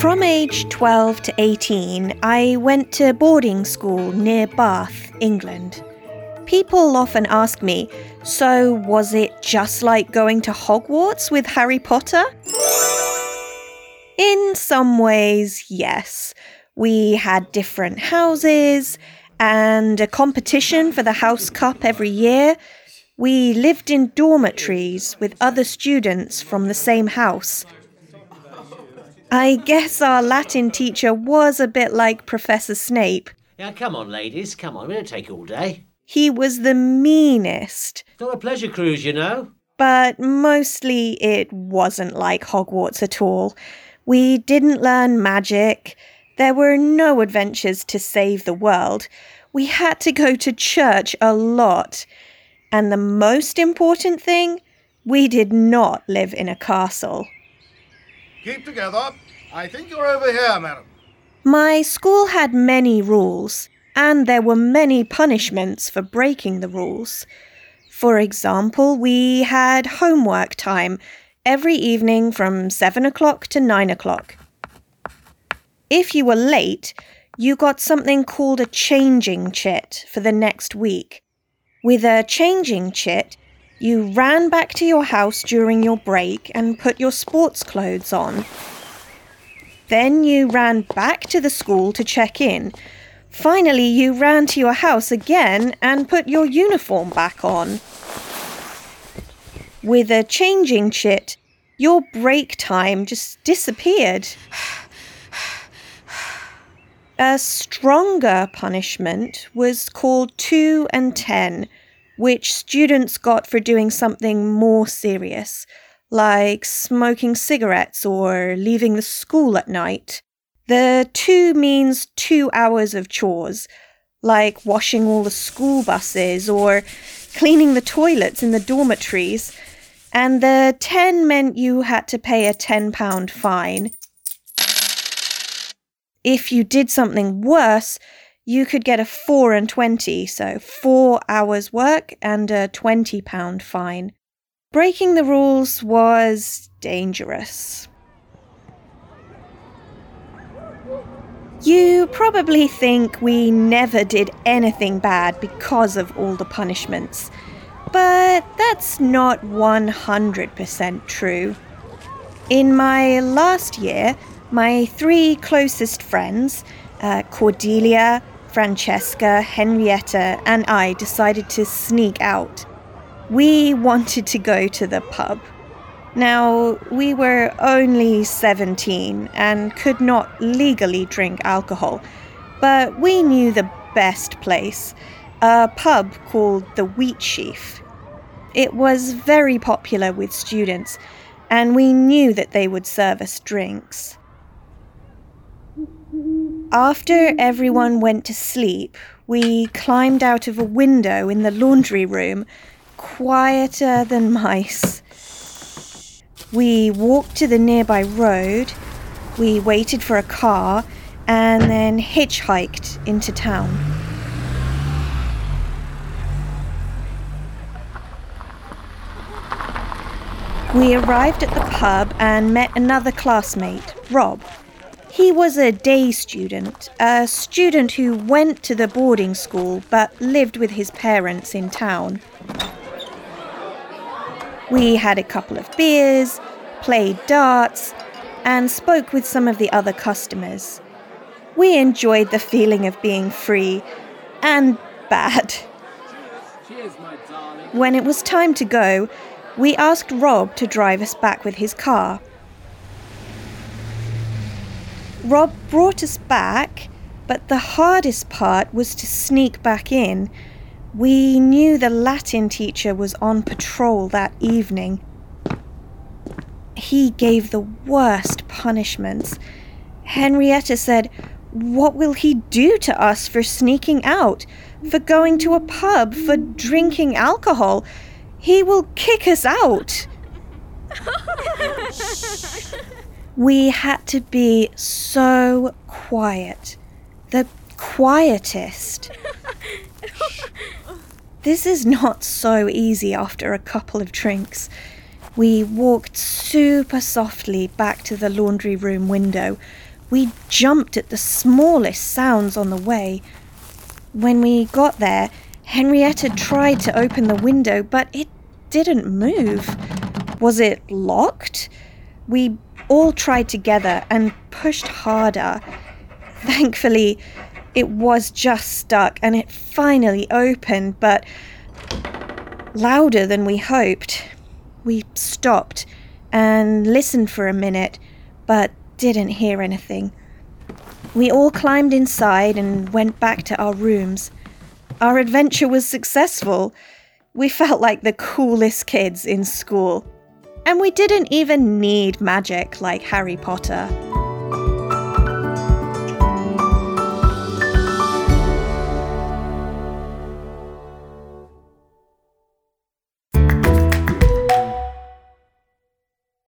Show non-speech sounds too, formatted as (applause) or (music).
From age 12 to 18, I went to boarding school near Bath, England. People often ask me, so was it just like going to Hogwarts with Harry Potter? In some ways, yes. We had different houses and a competition for the House Cup every year. We lived in dormitories with other students from the same house. I guess our Latin teacher was a bit like Professor Snape. Now, come on, ladies, come on. We don't take all day. He was the meanest, It's not a pleasure cruise, you know. but mostly it wasn't like Hogwarts at all. We didn't learn magic. There were no adventures to save the world. We had to go to church a lot. And the most important thing, we did not live in a castle. Keep together. I think you're over here, madam. My school had many rules, and there were many punishments for breaking the rules. For example, we had homework time every evening from 7 o'clock to 9 o'clock. If you were late, you got something called a changing chit for the next week. With a changing chit, you ran back to your house during your break and put your sports clothes on. Then you ran back to the school to check in. Finally, you ran to your house again and put your uniform back on. With a changing chit, your break time just disappeared. (sighs) (sighs) (sighs) A stronger punishment was called 2 and 10, which students got for doing something more serious, like smoking cigarettes or leaving the school at night. The 2 means 2 hours of chores, like washing all the school buses or cleaning the toilets in the dormitories. And the 10 meant you had to pay a £10 fine. If you did something worse, you could get a 4 and 20, so 4 hours work and a £20 fine. Breaking the rules was dangerous. You probably think we never did anything bad because of all the punishments, but that's not 100% true. In my last year, my three closest friends, uh, Cordelia, Francesca, Henrietta, and I decided to sneak out. We wanted to go to the pub. Now, we were only 17 and could not legally drink alcohol, but we knew the best place a pub called the Wheat Sheaf. It was very popular with students, and we knew that they would serve us drinks. After everyone went to sleep, we climbed out of a window in the laundry room, quieter than mice. We walked to the nearby road, we waited for a car, and then hitchhiked into town. We arrived at the pub and met another classmate, Rob. He was a day student, a student who went to the boarding school but lived with his parents in town. We had a couple of beers, played darts, and spoke with some of the other customers. We enjoyed the feeling of being free and bad. When it was time to go, we asked Rob to drive us back with his car. Rob brought us back, but the hardest part was to sneak back in. We knew the Latin teacher was on patrol that evening. He gave the worst punishments. Henrietta said, What will he do to us for sneaking out, for going to a pub, for drinking alcohol? He will kick us out. (laughs) (laughs) we had to be so quiet. The quietest. (laughs) this is not so easy after a couple of drinks. We walked super softly back to the laundry room window. We jumped at the smallest sounds on the way. When we got there, Henrietta tried to open the window, but it didn't move. Was it locked? We all tried together and pushed harder. Thankfully, it was just stuck and it finally opened, but louder than we hoped. We stopped and listened for a minute, but didn't hear anything. We all climbed inside and went back to our rooms. Our adventure was successful. We felt like the coolest kids in school. And we didn't even need magic like Harry Potter.